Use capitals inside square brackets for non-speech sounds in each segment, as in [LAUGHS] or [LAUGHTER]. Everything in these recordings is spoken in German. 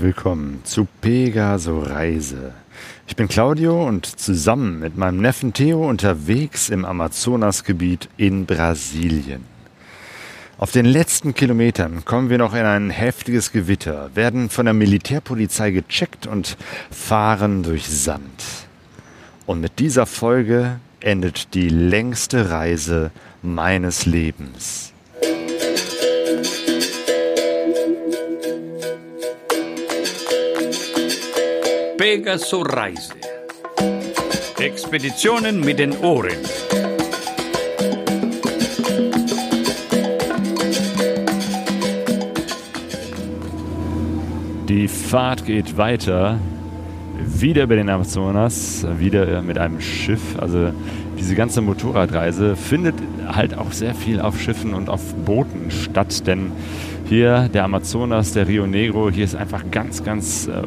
Willkommen zu Pegaso Reise. Ich bin Claudio und zusammen mit meinem Neffen Theo unterwegs im Amazonasgebiet in Brasilien. Auf den letzten Kilometern kommen wir noch in ein heftiges Gewitter, werden von der Militärpolizei gecheckt und fahren durch Sand. Und mit dieser Folge endet die längste Reise meines Lebens. Pegaso Reise. Expeditionen mit den Ohren. Die Fahrt geht weiter. Wieder über den Amazonas, wieder mit einem Schiff. Also diese ganze Motorradreise findet halt auch sehr viel auf Schiffen und auf Booten statt, denn hier der Amazonas, der Rio Negro, hier ist einfach ganz, ganz äh,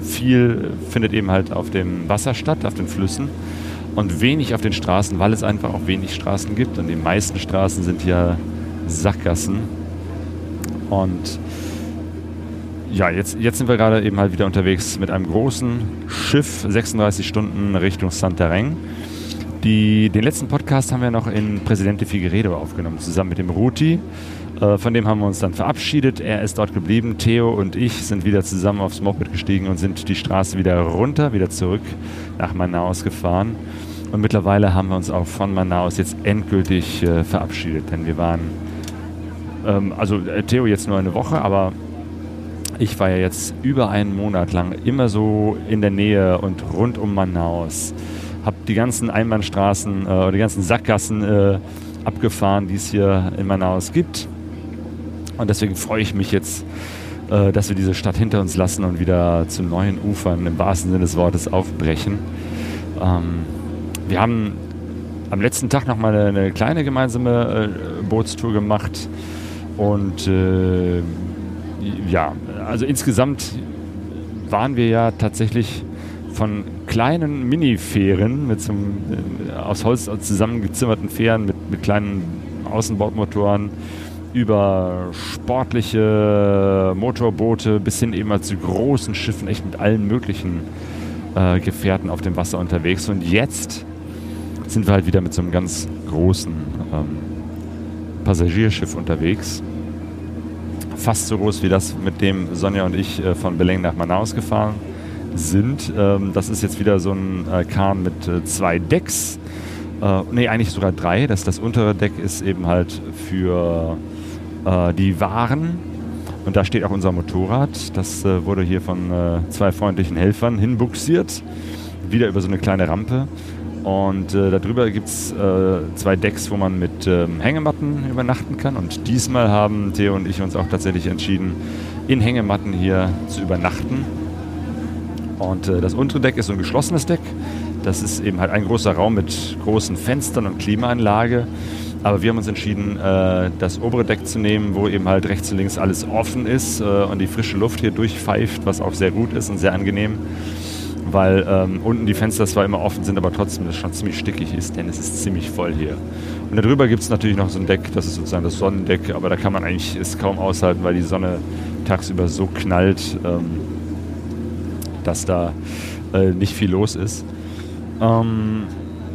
viel findet eben halt auf dem Wasser statt, auf den Flüssen und wenig auf den Straßen, weil es einfach auch wenig Straßen gibt. Und die meisten Straßen sind ja Sackgassen. Und ja, jetzt, jetzt sind wir gerade eben halt wieder unterwegs mit einem großen Schiff, 36 Stunden Richtung Santarém. Die, den letzten Podcast haben wir noch in Presidente Figueredo aufgenommen, zusammen mit dem Ruti. Äh, von dem haben wir uns dann verabschiedet. Er ist dort geblieben. Theo und ich sind wieder zusammen aufs Moped gestiegen und sind die Straße wieder runter, wieder zurück nach Manaus gefahren. Und mittlerweile haben wir uns auch von Manaus jetzt endgültig äh, verabschiedet, denn wir waren, ähm, also äh, Theo jetzt nur eine Woche, aber ich war ja jetzt über einen Monat lang immer so in der Nähe und rund um Manaus. Hab die ganzen Einbahnstraßen äh, die ganzen Sackgassen äh, abgefahren, die es hier in Manaus gibt. Und deswegen freue ich mich jetzt, äh, dass wir diese Stadt hinter uns lassen und wieder zu neuen Ufern im wahrsten Sinne des Wortes aufbrechen. Ähm, wir haben am letzten Tag nochmal eine, eine kleine gemeinsame äh, Bootstour gemacht. Und äh, ja, also insgesamt waren wir ja tatsächlich von kleinen Minifähren mit so einem, äh, aus Holz zusammengezimmerten Fähren mit, mit kleinen Außenbordmotoren über sportliche Motorboote bis hin eben mal zu großen Schiffen, echt mit allen möglichen äh, Gefährten auf dem Wasser unterwegs. Und jetzt sind wir halt wieder mit so einem ganz großen ähm, Passagierschiff unterwegs. Fast so groß wie das, mit dem Sonja und ich äh, von Beleng nach Manaus gefahren sind. Ähm, das ist jetzt wieder so ein äh, Kahn mit äh, zwei Decks. Äh, nee, eigentlich sogar drei. Das, das untere Deck ist eben halt für äh, die Waren. Und da steht auch unser Motorrad. Das äh, wurde hier von äh, zwei freundlichen Helfern hinbuxiert. Wieder über so eine kleine Rampe. Und äh, darüber gibt es äh, zwei Decks, wo man mit ähm, Hängematten übernachten kann. Und diesmal haben Theo und ich uns auch tatsächlich entschieden, in Hängematten hier zu übernachten. Und äh, das untere Deck ist so ein geschlossenes Deck. Das ist eben halt ein großer Raum mit großen Fenstern und Klimaanlage. Aber wir haben uns entschieden, äh, das obere Deck zu nehmen, wo eben halt rechts und links alles offen ist äh, und die frische Luft hier durchpfeift, was auch sehr gut ist und sehr angenehm. Weil ähm, unten die Fenster zwar immer offen sind, aber trotzdem das schon ziemlich stickig ist, denn es ist ziemlich voll hier. Und darüber gibt es natürlich noch so ein Deck, das ist sozusagen das Sonnendeck, aber da kann man eigentlich es kaum aushalten, weil die Sonne tagsüber so knallt, ähm, dass da äh, nicht viel los ist. Ähm,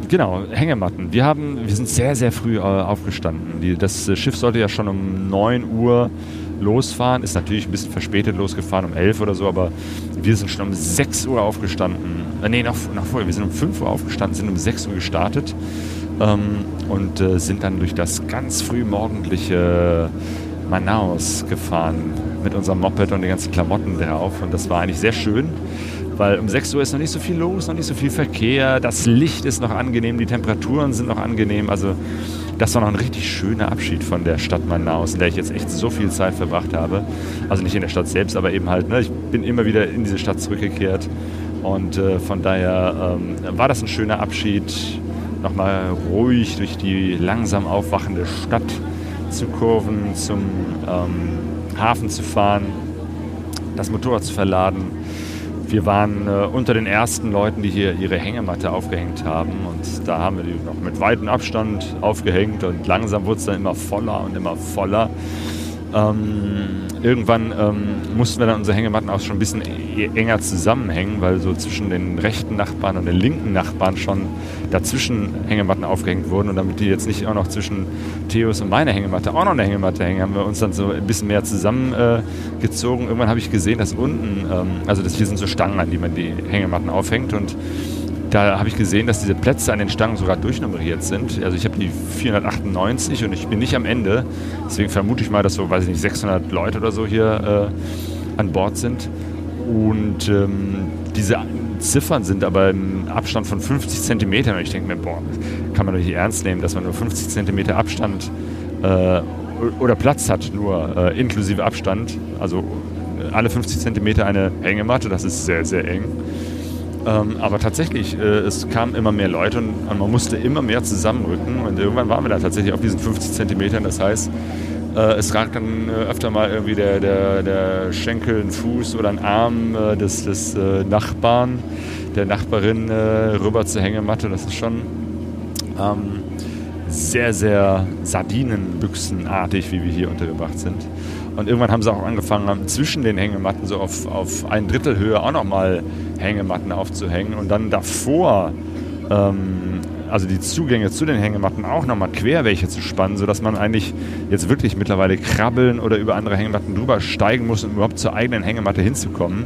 Genau, Hängematten. Wir, haben, wir sind sehr, sehr früh äh, aufgestanden. Die, das äh, Schiff sollte ja schon um 9 Uhr losfahren. Ist natürlich ein bisschen verspätet losgefahren, um 11 oder so, aber wir sind schon um 6 Uhr aufgestanden. Äh, nee, noch, noch vorher. Wir sind um 5 Uhr aufgestanden, sind um 6 Uhr gestartet ähm, und äh, sind dann durch das ganz frühmorgendliche Manaus gefahren mit unserem Moped und den ganzen Klamotten drauf. Und das war eigentlich sehr schön weil um 6 Uhr ist noch nicht so viel los, noch nicht so viel Verkehr, das Licht ist noch angenehm, die Temperaturen sind noch angenehm. Also das war noch ein richtig schöner Abschied von der Stadt Manaus, in der ich jetzt echt so viel Zeit verbracht habe. Also nicht in der Stadt selbst, aber eben halt, ne, ich bin immer wieder in diese Stadt zurückgekehrt. Und äh, von daher ähm, war das ein schöner Abschied, nochmal ruhig durch die langsam aufwachende Stadt zu kurven, zum ähm, Hafen zu fahren, das Motorrad zu verladen wir waren äh, unter den ersten Leuten, die hier ihre Hängematte aufgehängt haben. Und da haben wir die noch mit weitem Abstand aufgehängt. Und langsam wurde es dann immer voller und immer voller. Ähm, irgendwann ähm, mussten wir dann unsere Hängematten auch schon ein bisschen e-, enger zusammenhängen, weil so zwischen den rechten Nachbarn und den linken Nachbarn schon dazwischen Hängematten aufgehängt wurden. Und damit die jetzt nicht auch noch zwischen Theos und meiner Hängematte auch noch eine Hängematte hängen, haben wir uns dann so ein bisschen mehr zusammengezogen. Äh, Irgendwann habe ich gesehen, dass unten, ähm, also das hier sind so Stangen, an die man die Hängematten aufhängt und da habe ich gesehen, dass diese Plätze an den Stangen sogar durchnummeriert sind. Also ich habe die 498 und ich bin nicht am Ende. Deswegen vermute ich mal, dass so, weiß ich nicht, 600 Leute oder so hier äh, an Bord sind. Und ähm, diese Ziffern sind aber im Abstand von 50 Zentimetern. Und ich denke mir, boah, kann man doch nicht ernst nehmen, dass man nur 50 Zentimeter Abstand äh, oder Platz hat, nur äh, inklusive Abstand. Also alle 50 Zentimeter eine Hängematte, das ist sehr, sehr eng. Ähm, aber tatsächlich, äh, es kamen immer mehr Leute und, und, man musste immer mehr zusammenrücken. Und irgendwann waren wir dann tatsächlich auf diesen 50 Zentimetern. Das heißt, äh, es ragt dann äh, öfter mal irgendwie der, der, der Schenkel, ein Fuß oder ein Arm äh, des, des äh, Nachbarn, der Nachbarin äh, rüber zur Hängematte. Das ist schon ähm, sehr, sehr Sardinenbüchsenartig, wie wir hier untergebracht sind. Und irgendwann haben sie auch angefangen, zwischen den Hängematten so auf, auf ein Drittel Höhe auch nochmal Hängematten aufzuhängen und dann davor, ähm, also die Zugänge zu den Hängematten auch nochmal quer welche zu spannen, sodass man eigentlich jetzt wirklich mittlerweile krabbeln oder über andere Hängematten drüber steigen muss, um überhaupt zur eigenen Hängematte hinzukommen.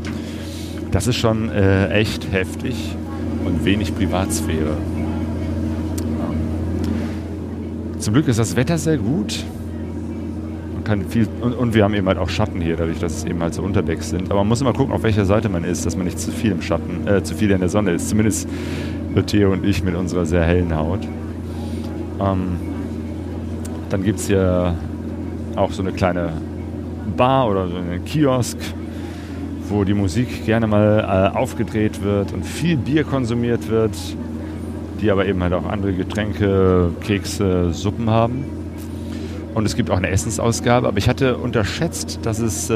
Das ist schon äh, echt heftig und wenig Privatsphäre. Zum Glück ist das Wetter sehr gut kann viel und, und, wir haben eben halt auch Schatten hier, dadurch, dass es eben halt so Unterdecks sind. Aber man muss immer gucken, auf welcher Seite man ist, dass man nicht zu viel im Schatten, äh, zu viel in der Sonne ist. Zumindest Theo und ich mit unserer sehr hellen Haut. Ähm, dann gibt es hier auch so eine kleine Bar oder so einen Kiosk, wo die Musik gerne mal äh, aufgedreht wird und viel Bier konsumiert wird, die aber eben halt auch andere Getränke, Kekse, Suppen haben. Und es gibt auch eine Essensausgabe. Aber ich hatte unterschätzt, dass es äh,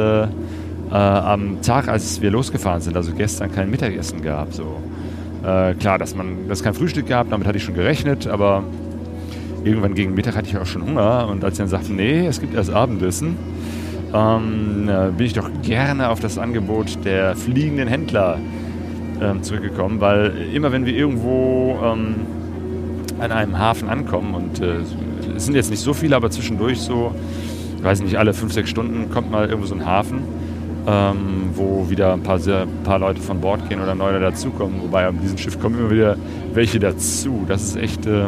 äh, am Tag, als wir losgefahren sind, also gestern, kein Mittagessen gab. So. Äh, klar, dass man das kein Frühstück gab, damit hatte ich schon gerechnet, aber irgendwann gegen Mittag hatte ich auch schon Hunger. Und als sie dann sagten, nee, es gibt erst Abendessen, ähm, bin ich doch gerne auf das Angebot der fliegenden Händler ähm, zurückgekommen, weil immer wenn wir irgendwo ähm, an einem Hafen ankommen und äh, es sind jetzt nicht so viele, aber zwischendurch so, ich weiß nicht, alle fünf, sechs Stunden kommt mal irgendwo so ein Hafen, ähm, wo wieder ein paar, sehr, paar Leute von Bord gehen oder neue dazukommen. Wobei an diesem Schiff kommen immer wieder welche dazu. Das ist echt äh,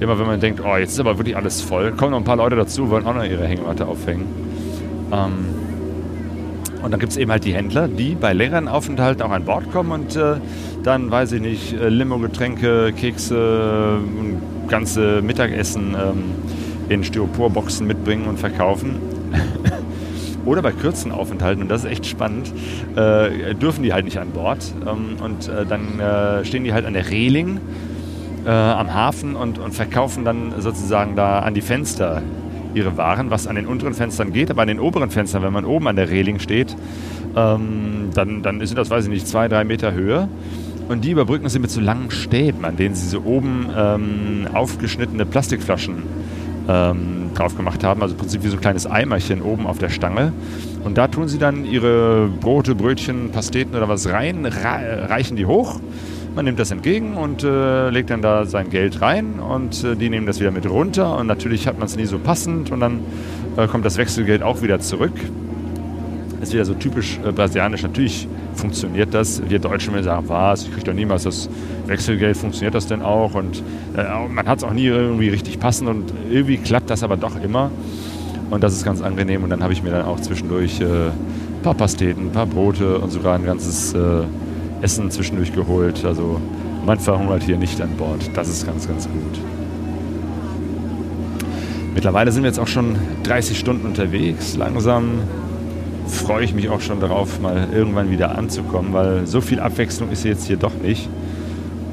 immer, wenn man denkt, oh, jetzt ist aber wirklich alles voll, kommen noch ein paar Leute dazu, wollen auch noch ihre Hängematte aufhängen. Ähm, und dann gibt es eben halt die Händler, die bei längeren Aufenthalten auch an Bord kommen und äh, dann, weiß ich nicht, äh, Limo, Getränke, Kekse und ganze Mittagessen ähm, in Styroporboxen mitbringen und verkaufen. [LAUGHS] Oder bei kürzen Aufenthalten, und das ist echt spannend, äh, dürfen die halt nicht an Bord. Ähm, und äh, dann äh, stehen die halt an der Reling äh, am Hafen und, und verkaufen dann sozusagen da an die Fenster ihre Waren, was an den unteren Fenstern geht, aber an den oberen Fenstern, wenn man oben an der Reling steht, ähm, dann, dann sind das, weiß ich nicht, zwei, drei Meter Höhe. Und die überbrücken sie mit so langen Stäben, an denen sie so oben ähm, aufgeschnittene Plastikflaschen ähm, drauf gemacht haben. Also im Prinzip wie so ein kleines Eimerchen oben auf der Stange. Und da tun sie dann ihre Brote, Brötchen, Pasteten oder was rein, reichen die hoch. Man nimmt das entgegen und äh, legt dann da sein Geld rein und äh, die nehmen das wieder mit runter. Und natürlich hat man es nie so passend und dann äh, kommt das Wechselgeld auch wieder zurück. Das ist wieder so typisch äh, brasilianisch. Natürlich funktioniert das. Wir Deutschen werden sagen, was, ich kriege doch niemals das Wechselgeld, funktioniert das denn auch? Und äh, man hat es auch nie irgendwie richtig passend und irgendwie klappt das aber doch immer. Und das ist ganz angenehm. Und dann habe ich mir dann auch zwischendurch äh, ein paar Pasteten, ein paar Brote und sogar ein ganzes äh, Essen zwischendurch geholt. Also man verhungert hier nicht an Bord. Das ist ganz, ganz gut. Mittlerweile sind wir jetzt auch schon 30 Stunden unterwegs. Langsam freue ich mich auch schon darauf, mal irgendwann wieder anzukommen, weil so viel Abwechslung ist jetzt hier doch nicht.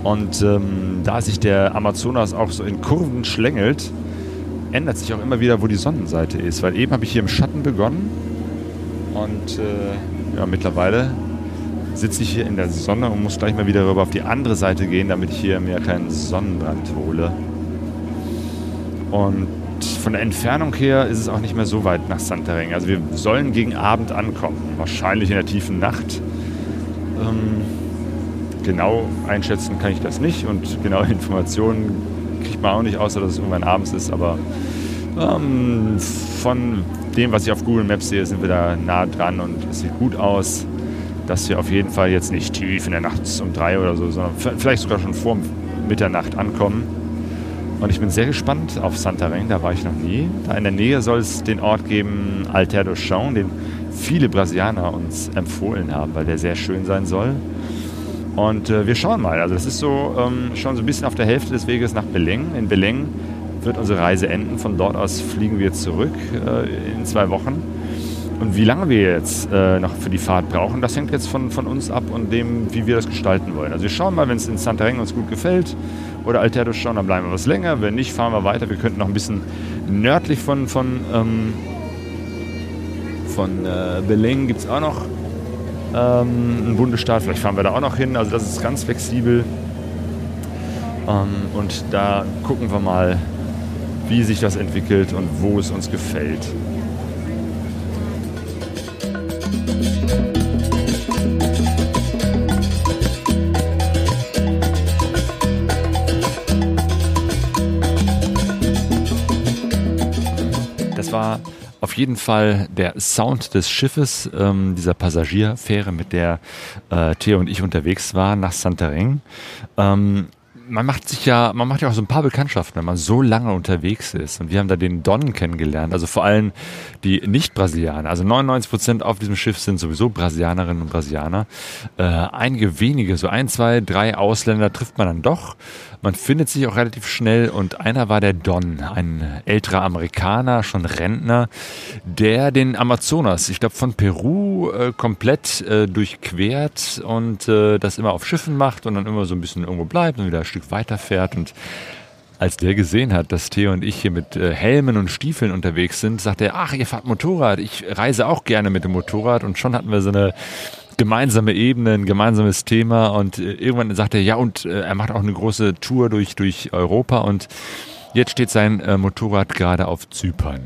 Und ähm, da sich der Amazonas auch so in Kurven schlängelt, ändert sich auch immer wieder, wo die Sonnenseite ist. Weil eben habe ich hier im Schatten begonnen und äh, ja, mittlerweile sitze ich hier in der Sonne und muss gleich mal wieder rüber auf die andere Seite gehen, damit ich hier mir keinen Sonnenbrand hole. Und von der Entfernung her ist es auch nicht mehr so weit nach Santareng. Also wir sollen gegen Abend ankommen, wahrscheinlich in der tiefen Nacht. Ähm, genau einschätzen kann ich das nicht und genaue [LAUGHS] Informationen kriegt man auch nicht, außer dass es irgendwann abends ist. Aber ähm, von dem, was ich auf Google Maps sehe, sind wir da nah dran und es sieht gut aus, dass wir auf jeden Fall jetzt nicht tief in der Nacht um drei oder so, sondern vielleicht sogar schon vor Mitternacht ankommen. Und ich bin sehr gespannt auf Santarém, da war ich noch nie. Da in der Nähe soll es den Ort geben, Alter do Chão, den viele Brasilianer uns empfohlen haben, weil der sehr schön sein soll. Und äh, wir schauen mal. Also das ist so ähm, schon so ein bisschen auf der Hälfte des Weges nach Beleng. In Beleng wird unsere Reise enden. Von dort aus fliegen wir zurück äh, in zwei Wochen. Und wie lange wir jetzt äh, noch für die Fahrt brauchen, das hängt jetzt von, von uns ab und dem, wie wir das gestalten wollen. Also wir schauen mal, wenn es in Santarém uns gut gefällt oder Alterdo schauen, dann bleiben wir was länger. Wenn nicht, fahren wir weiter. Wir könnten noch ein bisschen nördlich von, von, ähm, von äh, Belém gibt es auch noch ähm, einen Bundesstaat. Vielleicht fahren wir da auch noch hin. Also das ist ganz flexibel. Ähm, und da gucken wir mal, wie sich das entwickelt und wo es uns gefällt. Das war auf jeden Fall der Sound des Schiffes, ähm, dieser Passagierfähre, mit der äh, Theo und ich unterwegs waren nach Santarém. Ähm, man macht sich ja, man macht ja auch so ein paar Bekanntschaften, wenn man so lange unterwegs ist. Und wir haben da den Don kennengelernt, also vor allem die Nicht-Brasilianer. Also 99 Prozent auf diesem Schiff sind sowieso Brasilianerinnen und Brasilianer. Äh, einige wenige, so ein, zwei, drei Ausländer trifft man dann doch. Man findet sich auch relativ schnell und einer war der Don, ein älterer Amerikaner, schon Rentner, der den Amazonas, ich glaube von Peru äh, komplett äh, durchquert und äh, das immer auf Schiffen macht und dann immer so ein bisschen irgendwo bleibt und wieder Stück weiterfährt und als der gesehen hat, dass Theo und ich hier mit äh, Helmen und Stiefeln unterwegs sind, sagt er, ach, ihr fahrt Motorrad, ich reise auch gerne mit dem Motorrad. Und schon hatten wir so eine gemeinsame Ebene, ein gemeinsames Thema. Und äh, irgendwann sagt er, ja und äh, er macht auch eine große Tour durch, durch Europa. Und jetzt steht sein Motorrad gerade auf Zypern.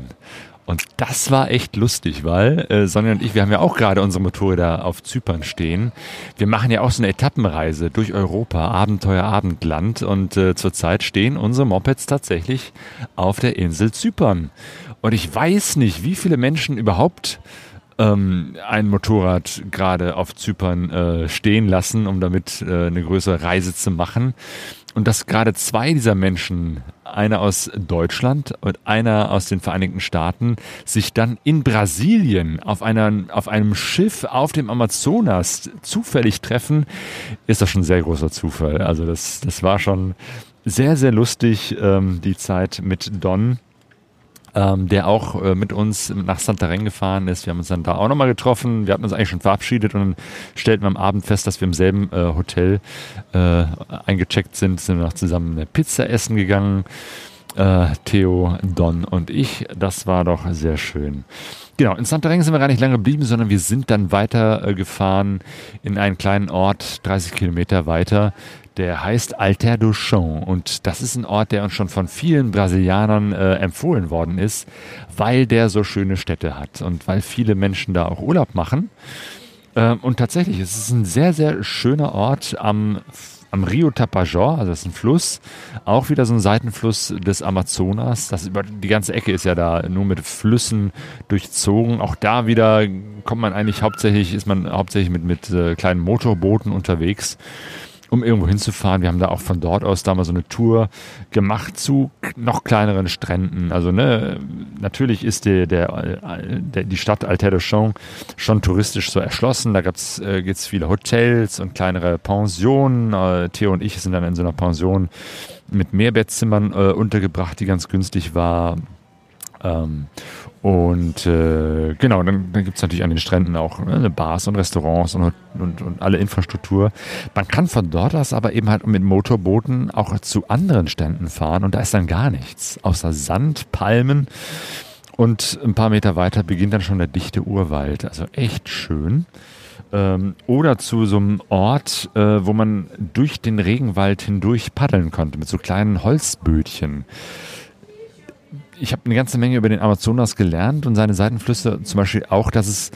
Und das war echt lustig, weil äh, Sonja und ich, wir haben ja auch gerade unsere Motorräder auf Zypern stehen. Wir machen ja auch so eine Etappenreise durch Europa, Abenteuer, Abendland und äh, zurzeit stehen unsere Mopeds tatsächlich auf der Insel Zypern. Und ich weiß nicht, wie viele Menschen überhaupt ähm, ein Motorrad gerade auf Zypern äh, stehen lassen, um damit äh, eine größere Reise zu machen. Und dass gerade zwei dieser Menschen, einer aus Deutschland und einer aus den Vereinigten Staaten, sich dann in Brasilien auf, einer, auf einem Schiff auf dem Amazonas zufällig treffen, ist doch schon ein sehr großer Zufall. Also das, das war schon sehr, sehr lustig, ähm, die Zeit mit Don ähm, der auch äh, mit uns nach Santarém gefahren ist. Wir haben uns dann da auch nochmal getroffen. Wir hatten uns eigentlich schon verabschiedet und dann stellten wir am Abend fest, dass wir im selben äh, Hotel äh, eingecheckt sind, sind wir noch zusammen eine Pizza essen gegangen. Äh, Theo, Don und ich. Das war doch sehr schön. Genau, in Santarém sind wir gar nicht lange geblieben, sondern wir sind dann weiter äh, gefahren in einen kleinen Ort, 30 Kilometer weiter, der heißt Alter do Chão und das ist ein Ort, der uns schon von vielen Brasilianern äh, empfohlen worden ist, weil der so schöne Städte hat und weil viele Menschen da auch Urlaub machen. Ähm, und tatsächlich, es ist ein sehr, sehr schöner Ort am am Rio Tapajós, also das ist ein Fluss, auch wieder so ein Seitenfluss des Amazonas. Das die ganze Ecke ist ja da nur mit Flüssen durchzogen. Auch da wieder kommt man eigentlich hauptsächlich, ist man hauptsächlich mit, mit äh, kleinen Motorbooten unterwegs um irgendwo hinzufahren. Wir haben da auch von dort aus damals so eine Tour gemacht zu noch kleineren Stränden. Also ne, natürlich ist der, der, der die Stadt Alter schon schon touristisch so erschlossen. Da gibt's äh, gibt's viele Hotels und kleinere Pensionen. Äh, Theo und ich sind dann in so einer Pension mit Mehrbettzimmern äh, untergebracht, die ganz günstig war. Ähm, und äh, genau, dann, dann gibt es natürlich an den Stränden auch ne, Bars und Restaurants und, und, und alle Infrastruktur. Man kann von dort aus aber eben halt mit Motorbooten auch zu anderen Ständen fahren und da ist dann gar nichts, außer Sand, Palmen und ein paar Meter weiter beginnt dann schon der dichte Urwald. Also echt schön. Ähm, oder zu so einem Ort, äh, wo man durch den Regenwald hindurch paddeln konnte mit so kleinen Holzbötchen ich habe eine ganze Menge über den Amazonas gelernt und seine Seitenflüsse, zum Beispiel auch, dass es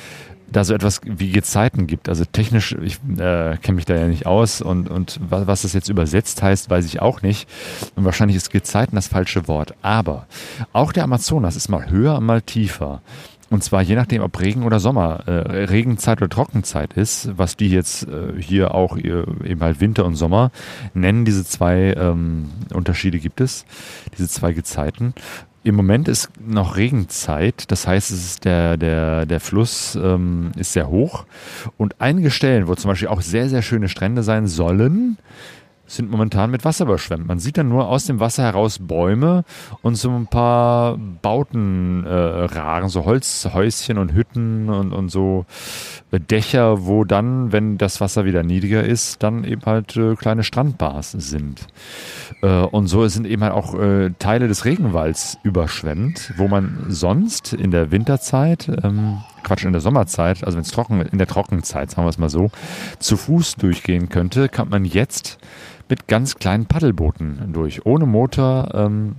da so etwas wie Gezeiten gibt. Also technisch, ich äh, kenne mich da ja nicht aus und, und was, was das jetzt übersetzt heißt, weiß ich auch nicht. Und wahrscheinlich ist Gezeiten das falsche Wort. Aber auch der Amazonas ist mal höher, mal tiefer. Und zwar je nachdem, ob Regen oder Sommer, äh, Regenzeit oder Trockenzeit ist, was die jetzt äh, hier auch äh, eben halt Winter und Sommer nennen. Diese zwei ähm, Unterschiede gibt es, diese zwei Gezeiten. Im Moment ist noch Regenzeit, das heißt, es ist der, der, der Fluss ähm, ist sehr hoch. Und einige Stellen, wo zum Beispiel auch sehr, sehr schöne Strände sein sollen, sind momentan mit Wasser überschwemmt. Man sieht dann nur aus dem Wasser heraus Bäume und so ein paar Bautenragen, äh, so Holzhäuschen und Hütten und, und so Dächer, wo dann, wenn das Wasser wieder niedriger ist, dann eben halt äh, kleine Strandbars sind. Äh, und so sind eben halt auch äh, Teile des Regenwalds überschwemmt, wo man sonst in der Winterzeit ähm, Quatsch, in der Sommerzeit, also wenn es trocken, in der Trockenzeit, sagen wir es mal so, zu Fuß durchgehen könnte, kann man jetzt mit ganz kleinen Paddelbooten durch, ohne Motor. Ähm,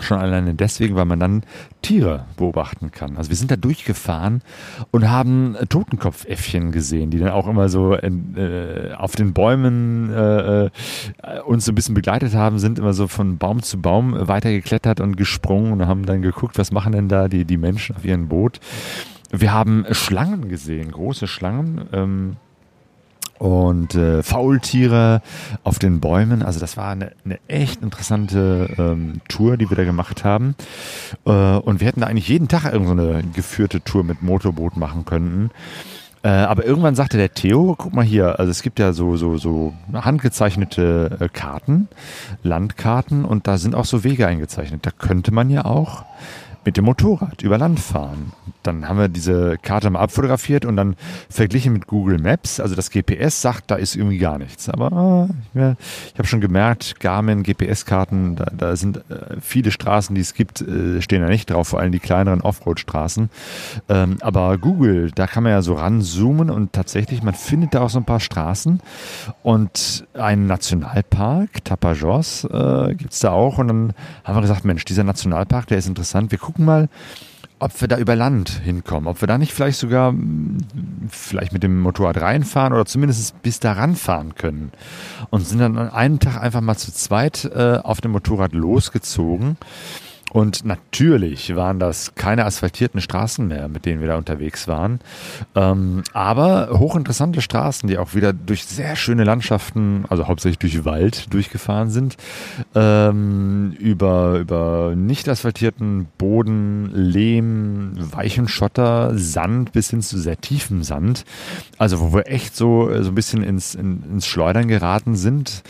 schon alleine deswegen, weil man dann Tiere beobachten kann. Also wir sind da durchgefahren und haben Totenkopfäffchen gesehen, die dann auch immer so in, äh, auf den Bäumen äh, äh, uns so ein bisschen begleitet haben, sind immer so von Baum zu Baum weitergeklettert und gesprungen und haben dann geguckt, was machen denn da die, die Menschen auf ihrem Boot. Wir haben Schlangen gesehen, große Schlangen. Ähm, und äh, Faultiere auf den Bäumen. Also das war eine, eine echt interessante ähm, Tour, die wir da gemacht haben. Äh, und wir hätten da eigentlich jeden Tag irgendeine geführte Tour mit Motorboot machen können. Äh, aber irgendwann sagte der Theo, guck mal hier, also es gibt ja so, so, so handgezeichnete äh, Karten, Landkarten und da sind auch so Wege eingezeichnet. Da könnte man ja auch mit dem Motorrad über Land fahren. Dann haben wir diese Karte mal abfotografiert und dann verglichen mit Google Maps. Also das GPS sagt, da ist irgendwie gar nichts. Aber äh, ja, ich habe schon gemerkt, Garmin, GPS-Karten, da, da, sind äh, viele Straßen, die es gibt, äh, stehen da nicht drauf, vor allem die kleineren Offroad-Straßen. Ähm, aber Google, da kann man ja so ranzoomen und tatsächlich, man findet da auch so ein paar Straßen und einen Nationalpark, Tapajos, äh, gibt es da auch. Und dann haben wir gesagt, Mensch, dieser Nationalpark, der ist interessant. Wir gucken mal, ob wir da über Land hinkommen, ob wir da nicht vielleicht sogar hm, vielleicht mit dem Motorrad reinfahren oder zumindest bis da ranfahren können. Und sind dann an einem Tag einfach mal zu zweit äh, auf dem Motorrad losgezogen und natürlich waren das keine asphaltierten Straßen mehr, mit denen wir da unterwegs waren. Ähm, aber hochinteressante Straßen, die auch wieder durch sehr schöne Landschaften, also hauptsächlich durch Wald durchgefahren sind. Ähm, über, über nicht asphaltierten Boden, Lehm, weichen Schotter, Sand bis hin zu sehr tiefem Sand. Also wo wir echt so, so ein bisschen ins, in, ins Schleudern geraten sind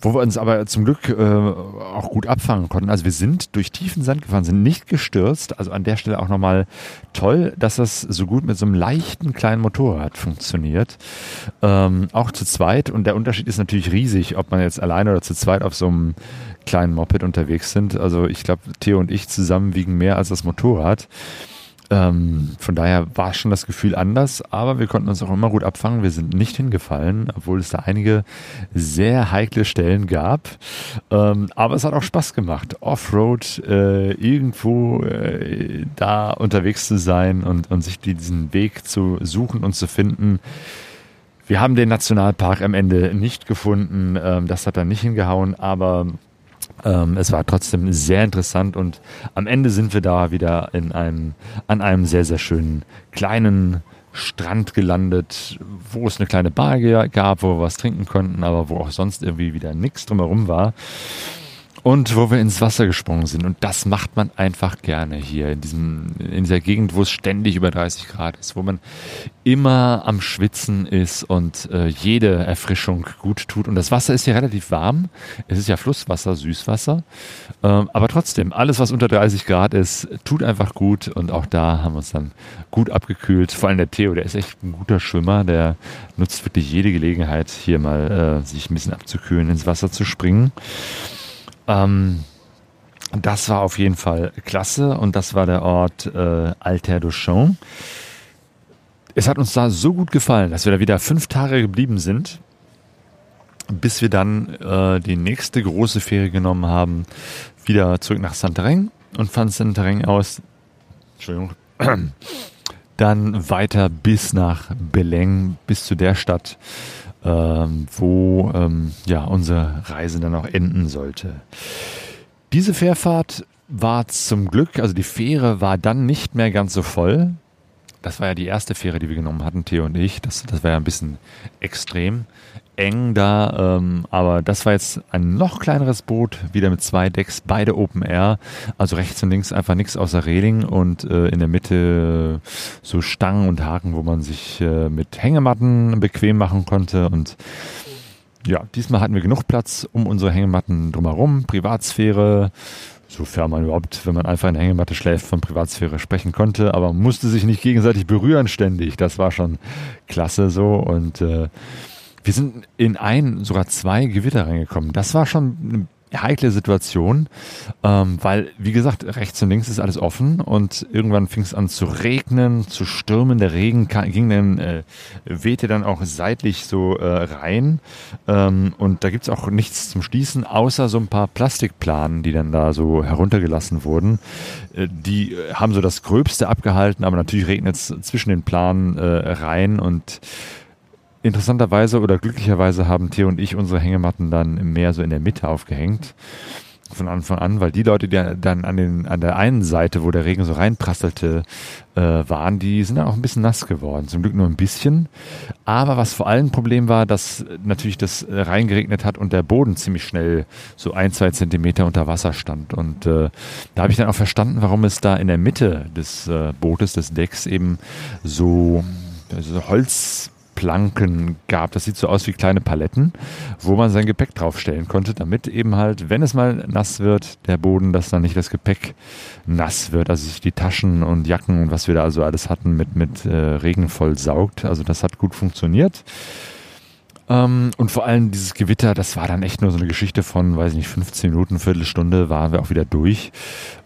wo wir uns aber zum Glück äh, auch gut abfangen konnten. Also wir sind durch tiefen Sand gefahren, sind nicht gestürzt. Also an der Stelle auch nochmal toll, dass das so gut mit so einem leichten kleinen Motorrad funktioniert. Ähm, auch zu zweit. Und der Unterschied ist natürlich riesig, ob man jetzt alleine oder zu zweit auf so einem kleinen Moped unterwegs sind. Also ich glaube, Theo und ich zusammen wiegen mehr als das Motorrad. Ähm, von daher war schon das Gefühl anders, aber wir konnten uns auch immer gut abfangen. Wir sind nicht hingefallen, obwohl es da einige sehr heikle Stellen gab. Ähm, aber es hat auch Spaß gemacht, Offroad äh, irgendwo äh, da unterwegs zu sein und, und sich diesen Weg zu suchen und zu finden. Wir haben den Nationalpark am Ende nicht gefunden. Ähm, das hat dann nicht hingehauen, aber ähm, es war trotzdem sehr interessant und am Ende sind wir da wieder in einem, an einem sehr, sehr schönen kleinen Strand gelandet, wo es eine kleine Bar gab, wo wir was trinken konnten, aber wo auch sonst irgendwie wieder nichts drumherum war und wo wir ins Wasser gesprungen sind. Und das macht man einfach gerne hier in, diesem, in dieser Gegend, wo es ständig über 30 Grad ist, wo man immer am Schwitzen ist und äh, jede Erfrischung gut tut. Und das Wasser ist hier relativ warm. Es ist ja Flusswasser, Süßwasser. Ähm, aber trotzdem, alles, was unter 30 Grad ist, tut einfach gut. Und auch da haben wir uns dann gut abgekühlt. Vor allem der Theo, der ist echt ein guter Schwimmer. Der nutzt wirklich jede Gelegenheit, hier mal äh, sich ein bisschen abzukühlen, ins Wasser zu springen. Ähm, das war auf jeden Fall klasse und das war der Ort äh, Alter Duchamp. Es hat uns da so gut gefallen, dass wir da wieder fünf Tage geblieben sind, bis wir dann äh, die nächste große Ferie genommen haben, wieder zurück nach Santarém und Pflanzenterrain aus. Entschuldigung. [CLEARS THROAT] Dann weiter bis nach Beleng, bis zu der Stadt, ähm, wo ähm, ja, unsere Reise dann auch enden sollte. Diese Fährfahrt war zum Glück, also die Fähre war dann nicht mehr ganz so voll. Das war ja die erste Fähre, die wir genommen hatten, Theo und ich. Das, das war ja ein bisschen extrem eng da, ähm, aber das war jetzt ein noch kleineres Boot, wieder mit zwei Decks, beide Open Air, also rechts und links einfach nichts außer Reling und äh, in der Mitte so Stangen und Haken, wo man sich äh, mit Hängematten bequem machen konnte und ja, diesmal hatten wir genug Platz um unsere Hängematten drumherum, Privatsphäre, sofern man überhaupt, wenn man einfach in der Hängematte schläft, von Privatsphäre sprechen konnte, aber musste sich nicht gegenseitig berühren ständig. Das war schon klasse so und äh, wir sind in ein, sogar zwei Gewitter reingekommen. Das war schon eine heikle Situation, ähm, weil, wie gesagt, rechts und links ist alles offen und irgendwann fing es an zu regnen, zu stürmen. Der Regen ging dann, äh, wehte dann auch seitlich so äh, rein. Ähm, und da gibt's auch nichts zum Schließen, außer so ein paar Plastikplanen, die dann da so heruntergelassen wurden. Äh, die haben so das Gröbste abgehalten, aber natürlich regnet es zwischen den Planen äh, rein und interessanterweise oder glücklicherweise haben Theo und ich unsere Hängematten dann im Meer so in der Mitte aufgehängt. Von Anfang an, weil die Leute, die dann an, den, an der einen Seite, wo der Regen so reinprasselte, äh, waren, die sind dann auch ein bisschen nass geworden. Zum Glück nur ein bisschen. Aber was vor allem ein Problem war, dass natürlich das reingeregnet hat und der Boden ziemlich schnell so ein, zwei Zentimeter unter Wasser stand. Und äh, da habe ich dann auch verstanden, warum es da in der Mitte des äh, Bootes, des Decks eben so also Holz Planken gab. Das sieht so aus wie kleine Paletten, wo man sein Gepäck draufstellen konnte, damit eben halt, wenn es mal nass wird, der Boden, dass dann nicht das Gepäck nass wird, also sich die Taschen und Jacken und was wir da also alles hatten mit, mit äh, Regen voll saugt. Also das hat gut funktioniert. Ähm, und vor allem dieses Gewitter, das war dann echt nur so eine Geschichte von, weiß ich nicht, 15 Minuten, Viertelstunde, waren wir auch wieder durch.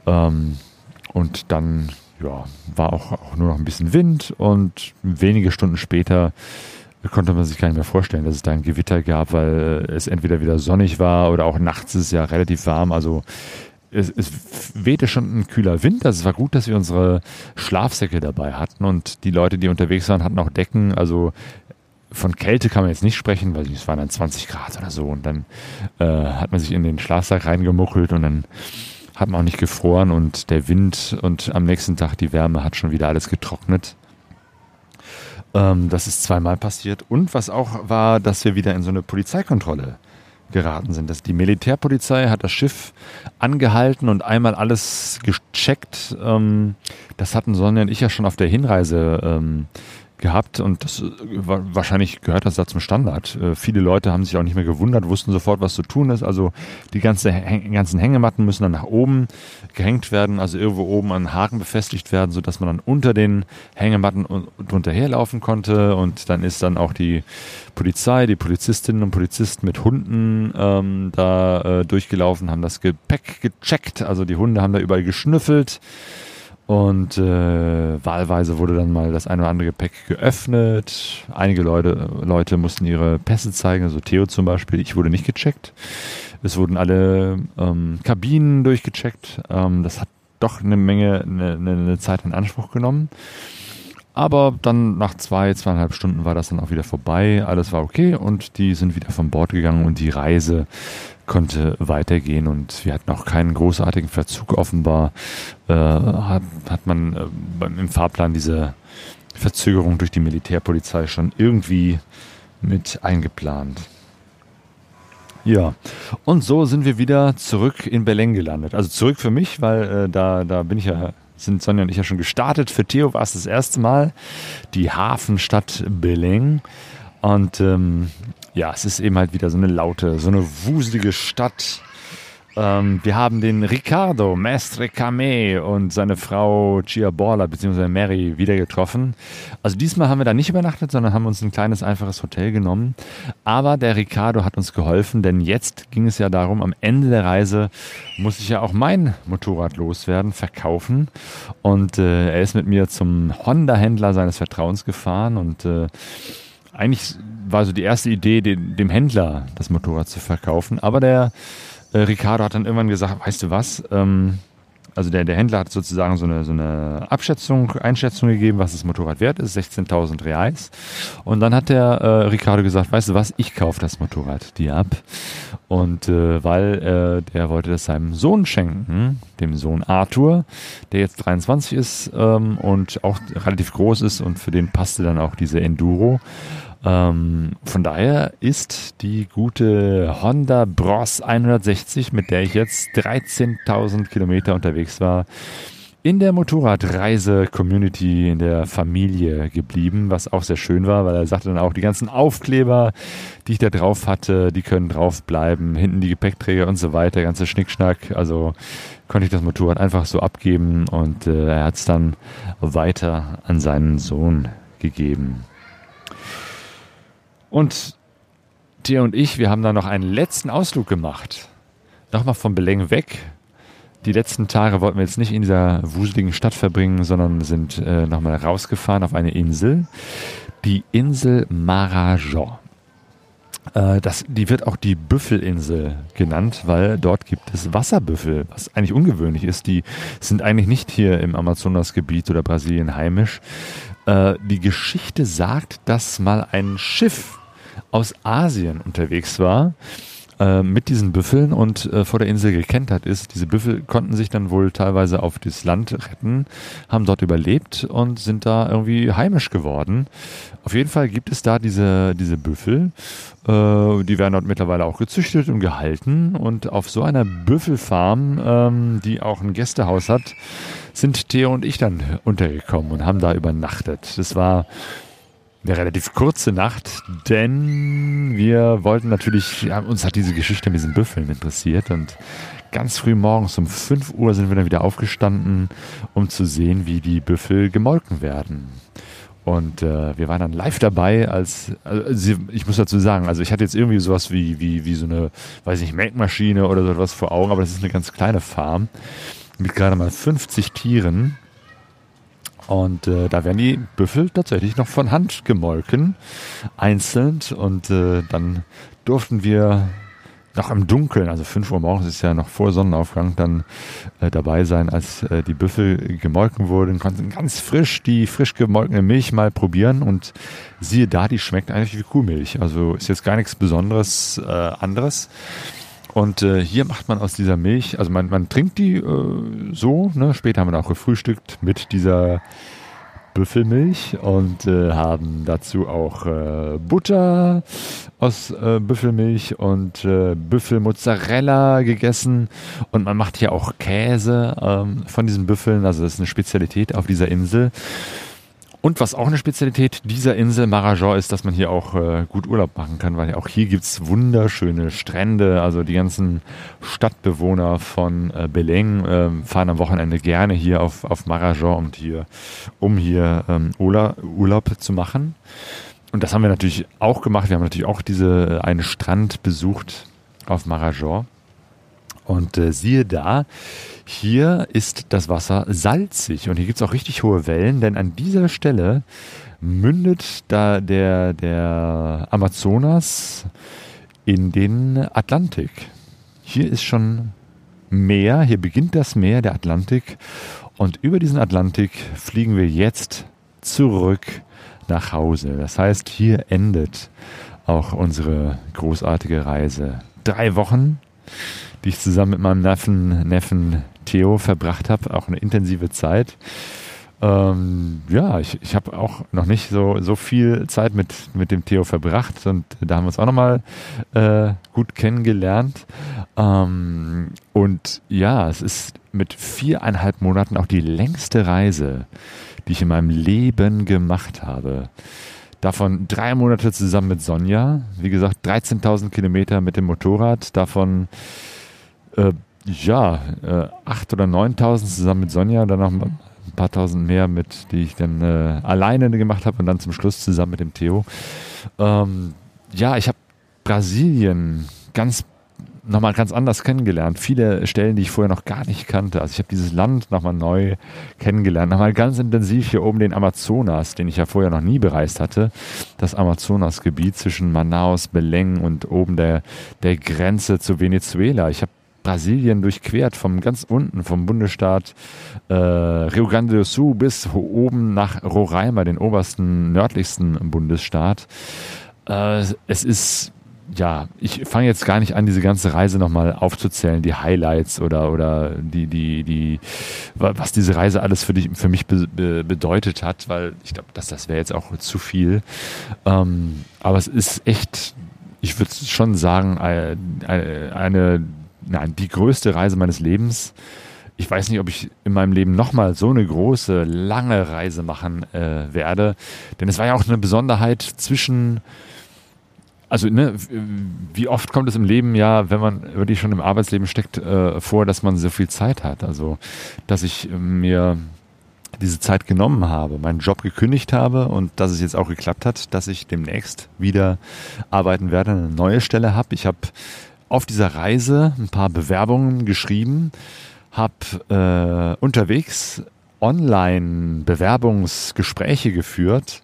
Ähm, und dann ja, war auch, auch nur noch ein bisschen Wind und wenige Stunden später konnte man sich gar nicht mehr vorstellen, dass es da ein Gewitter gab, weil es entweder wieder sonnig war oder auch nachts ist es ja relativ warm. Also es, es wehte schon ein kühler Wind. Also es war gut, dass wir unsere Schlafsäcke dabei hatten und die Leute, die unterwegs waren, hatten auch Decken. Also von Kälte kann man jetzt nicht sprechen, weil es waren dann 20 Grad oder so. Und dann äh, hat man sich in den Schlafsack reingemuckelt und dann hat man auch nicht gefroren und der Wind und am nächsten Tag die Wärme hat schon wieder alles getrocknet. Ähm, das ist zweimal passiert. Und was auch war, dass wir wieder in so eine Polizeikontrolle geraten sind. Das, die Militärpolizei hat das Schiff angehalten und einmal alles gecheckt. Ähm, das hatten Sonja und ich ja schon auf der Hinreise ähm, gehabt und das äh, wahrscheinlich gehört das da zum Standard. Äh, viele Leute haben sich auch nicht mehr gewundert, wussten sofort, was zu tun ist. Also die ganze, ganzen Hängematten müssen dann nach oben gehängt werden, also irgendwo oben an Haken befestigt werden, sodass man dann unter den Hängematten drunter herlaufen konnte und dann ist dann auch die Polizei, die Polizistinnen und Polizisten mit Hunden ähm, da äh, durchgelaufen, haben das Gepäck gecheckt, also die Hunde haben da überall geschnüffelt und äh, wahlweise wurde dann mal das eine oder andere Gepäck geöffnet. Einige Leute, Leute mussten ihre Pässe zeigen, also Theo zum Beispiel. Ich wurde nicht gecheckt. Es wurden alle ähm, Kabinen durchgecheckt. Ähm, das hat doch eine Menge, eine, eine Zeit in Anspruch genommen. Aber dann nach zwei, zweieinhalb Stunden war das dann auch wieder vorbei. Alles war okay und die sind wieder von Bord gegangen und die Reise konnte weitergehen und wir hatten auch keinen großartigen Verzug offenbar. Äh, hat, hat man äh, im Fahrplan diese Verzögerung durch die Militärpolizei schon irgendwie mit eingeplant. Ja, und so sind wir wieder zurück in Beleng gelandet. Also zurück für mich, weil äh, da, da bin ich ja, sind Sonja und ich ja schon gestartet. Für Theo war es das erste Mal die Hafenstadt Beleng. Und ähm, ja, es ist eben halt wieder so eine laute, so eine wuselige Stadt. Ähm, wir haben den Ricardo Mestre Camé und seine Frau Chia Borla bzw. Mary wieder getroffen. Also diesmal haben wir da nicht übernachtet, sondern haben uns ein kleines einfaches Hotel genommen. Aber der Ricardo hat uns geholfen, denn jetzt ging es ja darum, am Ende der Reise muss ich ja auch mein Motorrad loswerden, verkaufen. Und äh, er ist mit mir zum Honda-Händler seines Vertrauens gefahren und äh, eigentlich war so die erste Idee, dem, dem Händler das Motorrad zu verkaufen. Aber der äh, Ricardo hat dann irgendwann gesagt, weißt du was, ähm, also der, der Händler hat sozusagen so eine, so eine Abschätzung, Einschätzung gegeben, was das Motorrad wert ist, 16.000 Reais. Und dann hat der äh, Ricardo gesagt, weißt du was, ich kaufe das Motorrad dir ab. Und äh, weil äh, der wollte das seinem Sohn schenken, dem Sohn Arthur, der jetzt 23 ist ähm, und auch relativ groß ist und für den passte dann auch diese Enduro. Ähm, von daher ist die gute Honda Bros 160, mit der ich jetzt 13.000 Kilometer unterwegs war, in der Motorradreise-Community, in der Familie geblieben, was auch sehr schön war, weil er sagte dann auch, die ganzen Aufkleber, die ich da drauf hatte, die können drauf bleiben, hinten die Gepäckträger und so weiter, ganze Schnickschnack. Also konnte ich das Motorrad einfach so abgeben und äh, er hat es dann weiter an seinen Sohn gegeben. Und Theo und ich, wir haben da noch einen letzten Ausflug gemacht. Nochmal von Beleng weg. Die letzten Tage wollten wir jetzt nicht in dieser wuseligen Stadt verbringen, sondern sind äh, nochmal rausgefahren auf eine Insel. Die Insel Marajon. Äh, das, die wird auch die Büffelinsel genannt, weil dort gibt es Wasserbüffel, was eigentlich ungewöhnlich ist. Die sind eigentlich nicht hier im Amazonasgebiet oder Brasilien heimisch. Äh, die Geschichte sagt, dass mal ein Schiff aus Asien unterwegs war äh, mit diesen Büffeln und äh, vor der Insel gekentert ist. Diese Büffel konnten sich dann wohl teilweise auf das Land retten, haben dort überlebt und sind da irgendwie heimisch geworden. Auf jeden Fall gibt es da diese, diese Büffel. Äh, die werden dort mittlerweile auch gezüchtet und gehalten. Und auf so einer Büffelfarm, ähm, die auch ein Gästehaus hat, sind Theo und ich dann untergekommen und haben da übernachtet. Das war eine relativ kurze Nacht, denn wir wollten natürlich, ja, uns hat diese Geschichte mit diesen Büffeln interessiert und ganz früh morgens um 5 Uhr sind wir dann wieder aufgestanden, um zu sehen, wie die Büffel gemolken werden. Und äh, wir waren dann live dabei, als also ich muss dazu sagen, also ich hatte jetzt irgendwie sowas wie, wie, wie so eine, weiß nicht, Melkmaschine oder so etwas vor Augen, aber das ist eine ganz kleine Farm mit gerade mal 50 Tieren. Und äh, da werden die Büffel tatsächlich noch von Hand gemolken, einzeln. Und äh, dann durften wir noch im Dunkeln, also 5 Uhr morgens ist ja noch vor Sonnenaufgang, dann äh, dabei sein, als äh, die Büffel gemolken wurden, konnten ganz frisch die frisch gemolkene Milch mal probieren und siehe da, die schmeckt eigentlich wie Kuhmilch. Also ist jetzt gar nichts Besonderes äh, anderes. Und äh, hier macht man aus dieser Milch, also man, man trinkt die äh, so, ne? später haben wir auch gefrühstückt mit dieser Büffelmilch und äh, haben dazu auch äh, Butter aus äh, Büffelmilch und äh, Büffelmozzarella gegessen und man macht hier auch Käse ähm, von diesen Büffeln, also das ist eine Spezialität auf dieser Insel. Und was auch eine Spezialität dieser Insel Marajon ist, dass man hier auch äh, gut Urlaub machen kann, weil auch hier gibt's wunderschöne Strände. Also die ganzen Stadtbewohner von äh, Beleng äh, fahren am Wochenende gerne hier auf, auf Marajon, um hier, um hier ähm, Urlaub, Urlaub zu machen. Und das haben wir natürlich auch gemacht. Wir haben natürlich auch diese äh, einen Strand besucht auf Marajon. Und äh, siehe da, hier ist das Wasser salzig und hier gibt es auch richtig hohe Wellen, denn an dieser Stelle mündet da der, der Amazonas in den Atlantik. Hier ist schon Meer, hier beginnt das Meer, der Atlantik. Und über diesen Atlantik fliegen wir jetzt zurück nach Hause. Das heißt, hier endet auch unsere großartige Reise. Drei Wochen die ich zusammen mit meinem Neffen, Neffen Theo verbracht habe. Auch eine intensive Zeit. Ähm, ja, ich, ich habe auch noch nicht so, so viel Zeit mit, mit dem Theo verbracht und da haben wir uns auch nochmal äh, gut kennengelernt. Ähm, und ja, es ist mit viereinhalb Monaten auch die längste Reise, die ich in meinem Leben gemacht habe. Davon drei Monate zusammen mit Sonja. Wie gesagt, 13.000 Kilometer mit dem Motorrad. Davon äh, ja, äh, 8.000 oder 9.000 zusammen mit Sonja, dann noch ein paar tausend mehr mit, die ich dann äh, alleine gemacht habe und dann zum Schluss zusammen mit dem Theo. Ähm, ja, ich habe Brasilien ganz nochmal ganz anders kennengelernt. Viele Stellen, die ich vorher noch gar nicht kannte. Also ich habe dieses Land nochmal neu kennengelernt. Nochmal ganz intensiv hier oben den Amazonas, den ich ja vorher noch nie bereist hatte. Das Amazonasgebiet zwischen Manaus, Beleng und oben der, der Grenze zu Venezuela. Ich habe Brasilien durchquert, vom ganz unten, vom Bundesstaat äh, Rio Grande do Sul bis oben nach Roraima, den obersten, nördlichsten Bundesstaat. Äh, es ist ja, ich fange jetzt gar nicht an, diese ganze Reise nochmal aufzuzählen, die Highlights oder, oder die, die, die, was diese Reise alles für, dich, für mich be, be, bedeutet hat, weil ich glaube, dass das wäre jetzt auch zu viel. Ähm, aber es ist echt, ich würde schon sagen, eine, eine, nein, die größte Reise meines Lebens. Ich weiß nicht, ob ich in meinem Leben nochmal so eine große, lange Reise machen äh, werde. Denn es war ja auch eine Besonderheit zwischen also ne, wie oft kommt es im Leben ja, wenn man wirklich schon im Arbeitsleben steckt, äh, vor, dass man so viel Zeit hat. Also, dass ich mir diese Zeit genommen habe, meinen Job gekündigt habe und dass es jetzt auch geklappt hat, dass ich demnächst wieder arbeiten werde, eine neue Stelle habe. Ich habe auf dieser Reise ein paar Bewerbungen geschrieben, habe äh, unterwegs online Bewerbungsgespräche geführt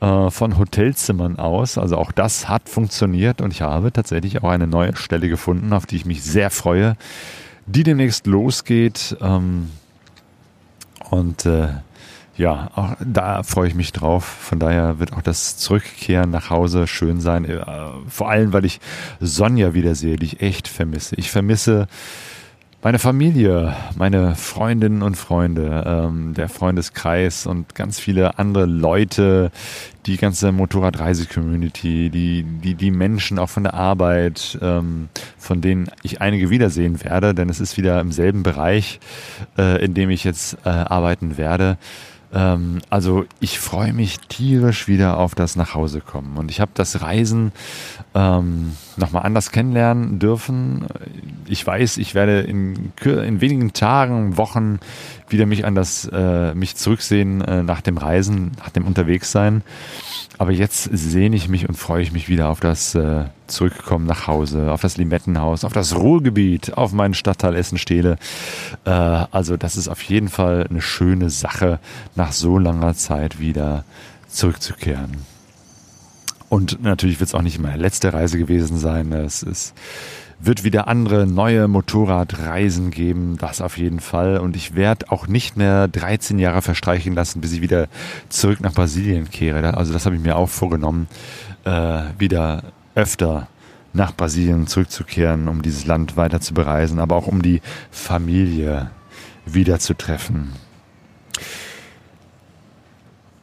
äh, von Hotelzimmern aus. Also auch das hat funktioniert und ich habe tatsächlich auch eine neue Stelle gefunden, auf die ich mich sehr freue, die demnächst losgeht. Ähm, und äh, ja, auch da freue ich mich drauf. Von daher wird auch das Zurückkehren nach Hause schön sein. Äh, vor allem, weil ich Sonja wiedersehe, die ich echt vermisse. Ich vermisse meine Familie, meine Freundinnen und Freunde, ähm, der Freundeskreis und ganz viele andere Leute, die ganze Motorradreise-Community, die, die, die Menschen auch von der Arbeit, ähm, von denen ich einige wiedersehen werde, denn es ist wieder im selben Bereich, äh, in dem ich jetzt äh, arbeiten werde. Ähm, also ich freue mich tierisch wieder auf das Nachhausekommen. Und ich habe das Reisen ähm, nochmal anders kennenlernen dürfen. Ich weiß, ich werde in, in wenigen Tagen, Wochen wieder mich an das, äh, mich zurücksehen äh, nach dem Reisen, nach dem Unterwegssein. Aber jetzt sehne ich mich und freue ich mich wieder auf das äh, Zurückkommen nach Hause, auf das Limettenhaus, auf das Ruhrgebiet, auf meinen Stadtteil Essenstede. Äh, also das ist auf jeden Fall eine schöne Sache, nach so langer Zeit wieder zurückzukehren. Und natürlich wird es auch nicht meine letzte Reise gewesen sein. Es ist wird wieder andere neue Motorradreisen geben, das auf jeden Fall. Und ich werde auch nicht mehr 13 Jahre verstreichen lassen, bis ich wieder zurück nach Brasilien kehre. Also das habe ich mir auch vorgenommen, äh, wieder öfter nach Brasilien zurückzukehren, um dieses Land weiter zu bereisen, aber auch um die Familie wieder zu treffen.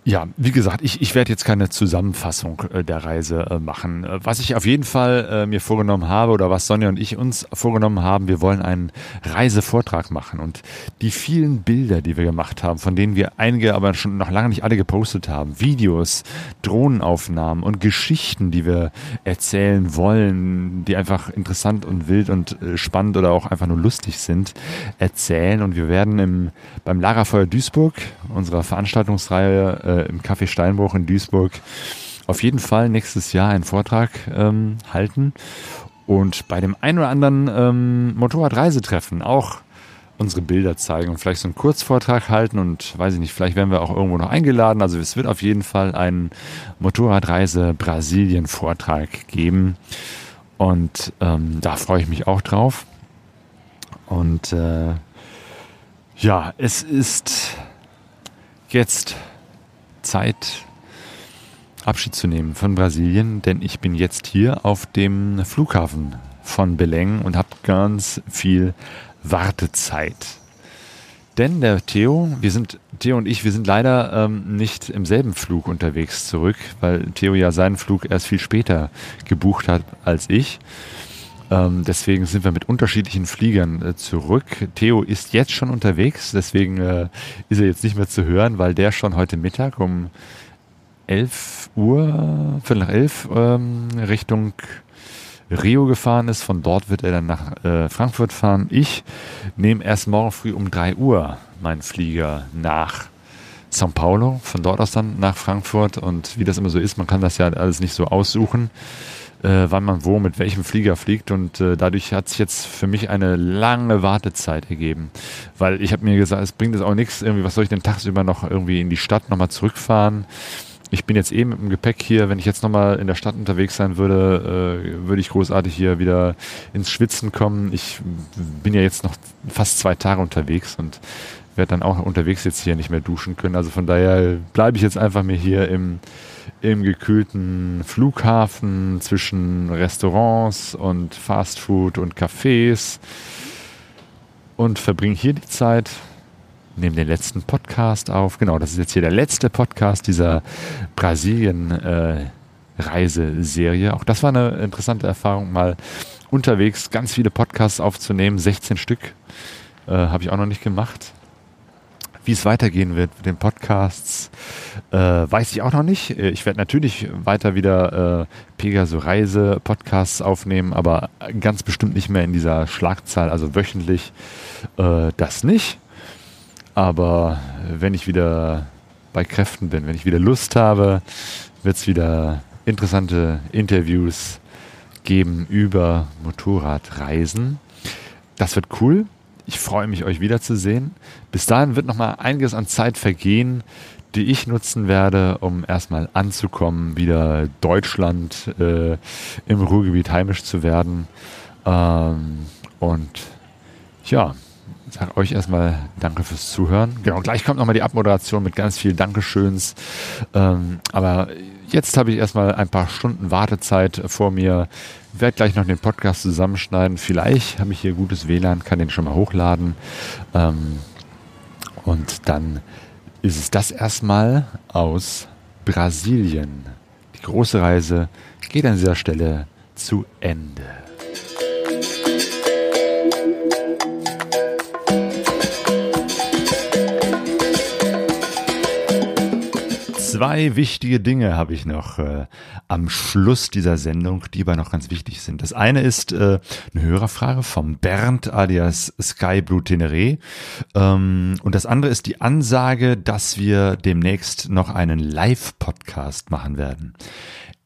Ja, wie gesagt, ich, ich werde jetzt keine Zusammenfassung äh, der Reise äh, machen. Äh, was ich auf jeden Fall mir vorgenommen habe oder was Sonja und ich uns vorgenommen haben, wir wollen einen Reisevortrag machen. Und die vielen Bilder, die wir gemacht haben, von denen wir einige aber schon noch lange nicht alle gepostet haben, Videos, Drohnenaufnahmen und Geschichten, die wir erzählen wollen, die einfach interessant und wild und spannend oder auch einfach nur lustig sind, erzählen. Und wir werden im, beim Lagerfeuer Duisburg, unserer Veranstaltungsreihe, äh, im Café Steinbruch in Duisburg auf jeden Fall nächstes Jahr einen Vortrag ähm, halten und bei dem ein oder anderen ähm, Motorradreisetreffen auch unsere Bilder zeigen und vielleicht so einen Kurzvortrag halten und weiß ich nicht, vielleicht werden wir auch irgendwo noch eingeladen. Also es wird auf jeden Fall einen Motorradreise Brasilien Vortrag geben und ähm, da freue ich mich auch drauf. Und äh, ja, es ist jetzt Zeit, Abschied zu nehmen von Brasilien, denn ich bin jetzt hier auf dem Flughafen von Belém und habe ganz viel Wartezeit. Denn der Theo, wir sind, Theo und ich, wir sind leider ähm, nicht im selben Flug unterwegs zurück, weil Theo ja seinen Flug erst viel später gebucht hat als ich. Ähm, deswegen sind wir mit unterschiedlichen Fliegern äh, zurück. Theo ist jetzt schon unterwegs, deswegen äh, ist er jetzt nicht mehr zu hören, weil der schon heute Mittag um 11 Uhr, Viertel nach 11 ähm, Richtung Rio gefahren ist. Von dort wird er dann nach äh, Frankfurt fahren. Ich nehme erst morgen früh um 3 Uhr meinen Flieger nach São Paulo, von dort aus dann nach Frankfurt. Und wie das immer so ist, man kann das ja alles nicht so aussuchen äh, wann man wo mit welchem Flieger fliegt und äh, dadurch hat sich jetzt für mich eine lange Wartezeit ergeben, weil ich habe mir gesagt, es bringt jetzt auch nichts, irgendwie, was soll ich denn tagsüber noch irgendwie in die Stadt nochmal zurückfahren? ich bin jetzt eben eh mit dem Gepäck hier, wenn ich jetzt nochmal in der Stadt unterwegs sein würde, äh, würde ich großartig hier wieder ins Schwitzen kommen. Ich bin ja jetzt noch fast zwei Tage unterwegs und werde dann auch unterwegs jetzt hier nicht mehr duschen können. Also von daher bleibe ich jetzt einfach mir hier im, im gekühlten Flughafen zwischen Restaurants und Fastfood und Cafés und verbringe hier die Zeit, nehme den letzten Podcast auf. Genau, das ist jetzt hier der letzte Podcast dieser Brasilien-Reiseserie. Äh, Auch das war eine interessante Erfahrung, mal unterwegs ganz viele Podcasts aufzunehmen. 16 Stück äh, habe ich auch noch nicht gemacht. Wie es weitergehen wird mit den Podcasts, äh, weiß ich auch noch nicht. Äh, ich werde natürlich weiter wieder äh, Pegaso Reise Podcasts aufnehmen, aber ganz bestimmt nicht mehr in dieser Schlagzahl, also wöchentlich. Äh, das nicht. Aber wenn ich wieder bei Kräften bin, wenn ich wieder Lust habe, wird es wieder interessante Interviews geben über Motorradreisen. Das wird cool. Ich freue mich, euch wiederzusehen. Bis dahin wird noch mal einiges an Zeit vergehen, die ich nutzen werde, um erstmal anzukommen, wieder Deutschland äh, im Ruhrgebiet heimisch zu werden. Ähm, und ja, sage euch erstmal Danke fürs Zuhören. Genau, gleich kommt nochmal die Abmoderation mit ganz vielen Dankeschöns. Ähm, aber jetzt habe ich erstmal ein paar Stunden Wartezeit vor mir. Werde gleich noch den Podcast zusammenschneiden. Vielleicht habe ich hier gutes WLAN, kann den schon mal hochladen. Ähm, und dann ist es das erstmal aus Brasilien. Die große Reise geht an dieser Stelle zu Ende. Zwei wichtige Dinge habe ich noch äh, am Schluss dieser Sendung, die aber noch ganz wichtig sind. Das eine ist äh, eine Hörerfrage vom Bernd alias Sky Blue Tenere. Ähm, und das andere ist die Ansage, dass wir demnächst noch einen Live-Podcast machen werden.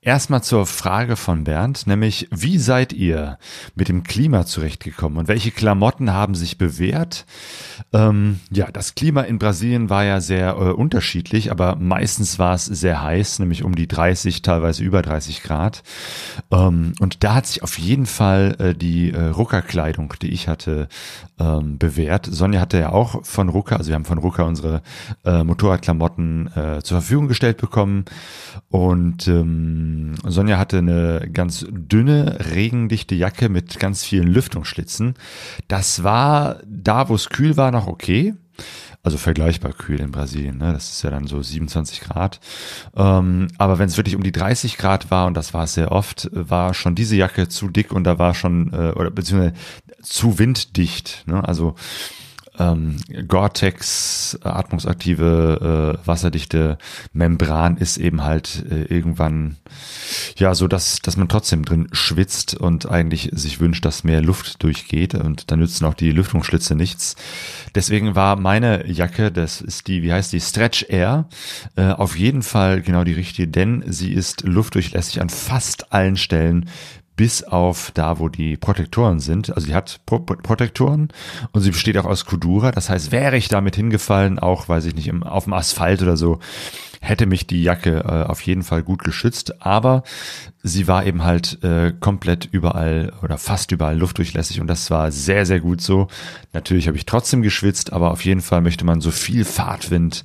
Erstmal zur Frage von Bernd, nämlich wie seid ihr mit dem Klima zurechtgekommen und welche Klamotten haben sich bewährt? Ähm, ja, das Klima in Brasilien war ja sehr äh, unterschiedlich, aber meistens war es sehr heiß, nämlich um die 30, teilweise über 30 Grad. Ähm, und da hat sich auf jeden Fall äh, die äh, Rucker-Kleidung, die ich hatte, ähm, bewährt. Sonja hatte ja auch von Rucker, also wir haben von Rucker unsere äh, Motorradklamotten äh, zur Verfügung gestellt bekommen und ähm, Sonja hatte eine ganz dünne, regendichte Jacke mit ganz vielen Lüftungsschlitzen. Das war da, wo es kühl war, noch okay. Also vergleichbar kühl in Brasilien, ne? das ist ja dann so 27 Grad. Ähm, aber wenn es wirklich um die 30 Grad war, und das war es sehr oft, war schon diese Jacke zu dick und da war schon, äh, oder beziehungsweise zu winddicht. Ne? Also ähm, Gore-Tex, äh, atmungsaktive, äh, wasserdichte Membran ist eben halt äh, irgendwann ja so, dass, dass man trotzdem drin schwitzt und eigentlich sich wünscht, dass mehr Luft durchgeht und dann nützen auch die Lüftungsschlitze nichts. Deswegen war meine Jacke, das ist die, wie heißt die, Stretch Air, äh, auf jeden Fall genau die richtige, denn sie ist luftdurchlässig an fast allen Stellen bis auf da, wo die Protektoren sind. Also die hat Pro Protektoren und sie besteht auch aus Kudura. Das heißt, wäre ich damit hingefallen, auch, weiß ich nicht, im, auf dem Asphalt oder so, hätte mich die Jacke äh, auf jeden Fall gut geschützt, aber sie war eben halt äh, komplett überall oder fast überall luftdurchlässig und das war sehr, sehr gut so. Natürlich habe ich trotzdem geschwitzt, aber auf jeden Fall möchte man so viel Fahrtwind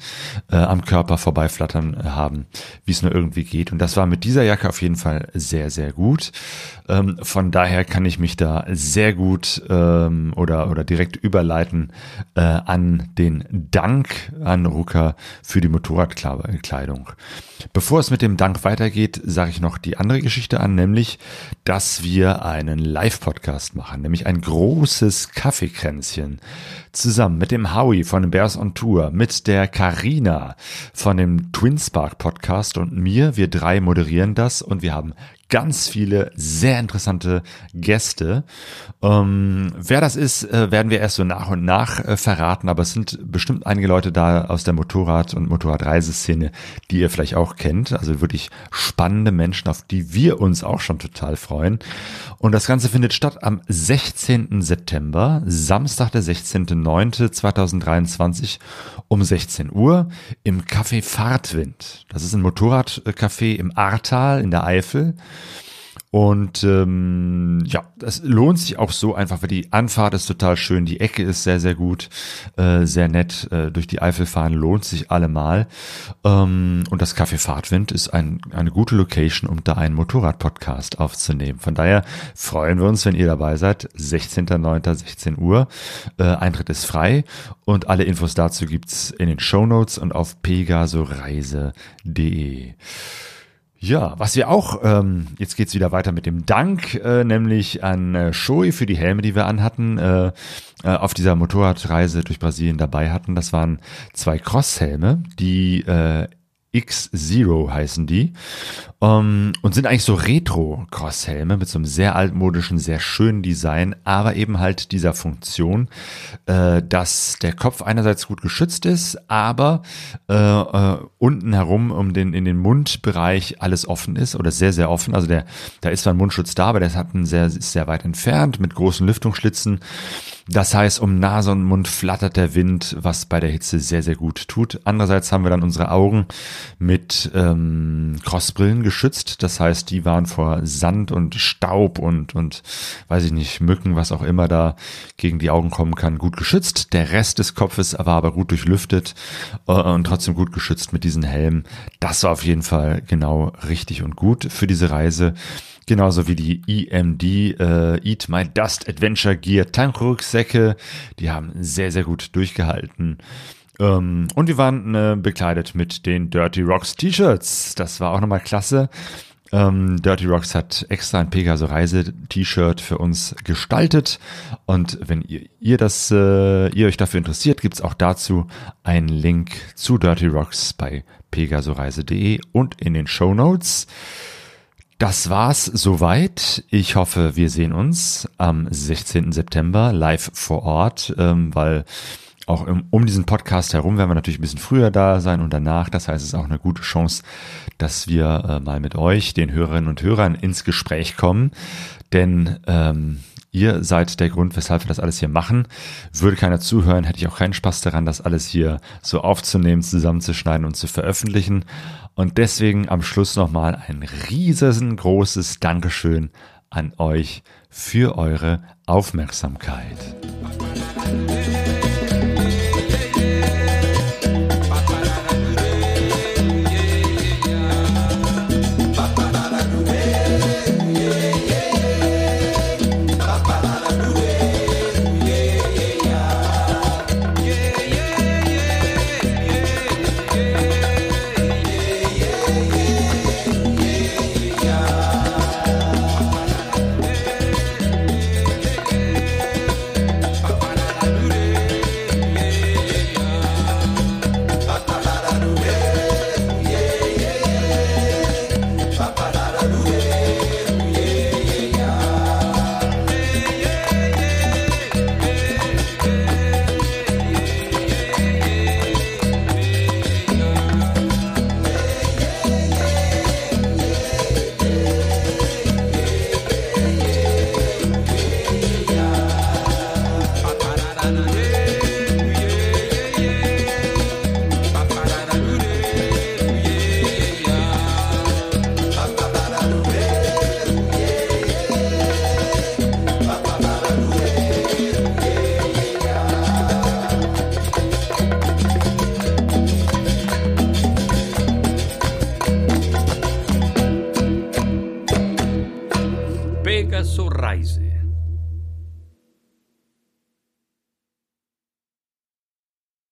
äh, am Körper vorbeiflattern äh, haben, wie es nur irgendwie geht. Und das war mit dieser Jacke auf jeden Fall sehr, sehr gut. Ähm, von daher kann ich mich da sehr gut ähm, oder, oder direkt überleiten äh, an den Dank an Rucker für die Motorradkleidung. Bevor es mit dem Dank weitergeht, sage ich noch die andere Geschichte an, nämlich, dass wir einen Live-Podcast machen, nämlich ein großes Kaffeekränzchen zusammen mit dem Howie von den Bears on Tour, mit der Karina von dem Twinspark Podcast und mir. Wir drei moderieren das und wir haben ganz viele sehr interessante Gäste. Ähm, wer das ist, äh, werden wir erst so nach und nach äh, verraten, aber es sind bestimmt einige Leute da aus der Motorrad- und Motorradreiseszene, die ihr vielleicht auch kennt. Also wirklich spannende Menschen, auf die wir uns auch schon total freuen. Und das Ganze findet statt am 16. September, Samstag, der 16.09.2023 um 16 Uhr im Café Fahrtwind. Das ist ein Motorradcafé im Ahrtal in der Eifel. Und ähm, ja, das lohnt sich auch so einfach, weil die Anfahrt ist total schön, die Ecke ist sehr, sehr gut, äh, sehr nett. Äh, durch die Eifel fahren lohnt sich allemal. Ähm, und das Café Fahrtwind ist ein, eine gute Location, um da einen Motorrad-Podcast aufzunehmen. Von daher freuen wir uns, wenn ihr dabei seid. 16.09. 16 Uhr. Äh, Eintritt ist frei und alle Infos dazu gibt's in den Show Notes und auf pegasoreise.de. Ja, was wir auch, ähm, jetzt geht's wieder weiter mit dem Dank, äh, nämlich an äh, Shoei für die Helme, die wir anhatten, äh, äh, auf dieser Motorradreise durch Brasilien dabei hatten. Das waren zwei Crosshelme, die äh, X-Zero heißen die. Um, ähm, und sind eigentlich so Retro-Crosshelme mit so einem sehr altmodischen, sehr schönen Design, aber eben halt dieser Funktion, äh, dass der Kopf einerseits gut geschützt ist, aber äh, äh, unten herum um den, in den Mundbereich alles offen ist oder sehr, sehr offen. Also der, da ist zwar ein Mundschutz da, aber der hat einen sehr, ist sehr weit entfernt mit großen Lüftungsschlitzen. Das heißt, um Nase und Mund flattert der Wind, was bei der Hitze sehr, sehr gut tut. Andererseits haben wir dann unsere Augen mit ähm, Crossbrillen geschützt. Das heißt, die waren vor Sand und Staub und, und weiß ich nicht, Mücken, was auch immer da gegen die Augen kommen kann, gut geschützt. Der Rest des Kopfes war aber gut durchlüftet äh, und trotzdem gut geschützt mit diesen Helmen. Das war auf jeden Fall genau richtig und gut für diese Reise. Genauso wie die EMD äh, Eat My Dust Adventure Gear Tankrucksäcke. Die haben sehr, sehr gut durchgehalten. Ähm, und wir waren äh, bekleidet mit den Dirty Rocks T-Shirts. Das war auch nochmal klasse. Ähm, Dirty Rocks hat extra ein Pegaso Reise T-Shirt für uns gestaltet. Und wenn ihr, ihr das, äh, ihr euch dafür interessiert, gibt's auch dazu einen Link zu Dirty Rocks bei pegasoreise.de und in den Show Notes. Das war's soweit. Ich hoffe, wir sehen uns am 16. September live vor Ort, ähm, weil auch im, um diesen Podcast herum werden wir natürlich ein bisschen früher da sein und danach. Das heißt, es ist auch eine gute Chance, dass wir äh, mal mit euch, den Hörerinnen und Hörern, ins Gespräch kommen. Denn ähm, Ihr seid der Grund, weshalb wir das alles hier machen. Würde keiner zuhören, hätte ich auch keinen Spaß daran, das alles hier so aufzunehmen, zusammenzuschneiden und zu veröffentlichen. Und deswegen am Schluss nochmal ein riesengroßes Dankeschön an euch für eure Aufmerksamkeit.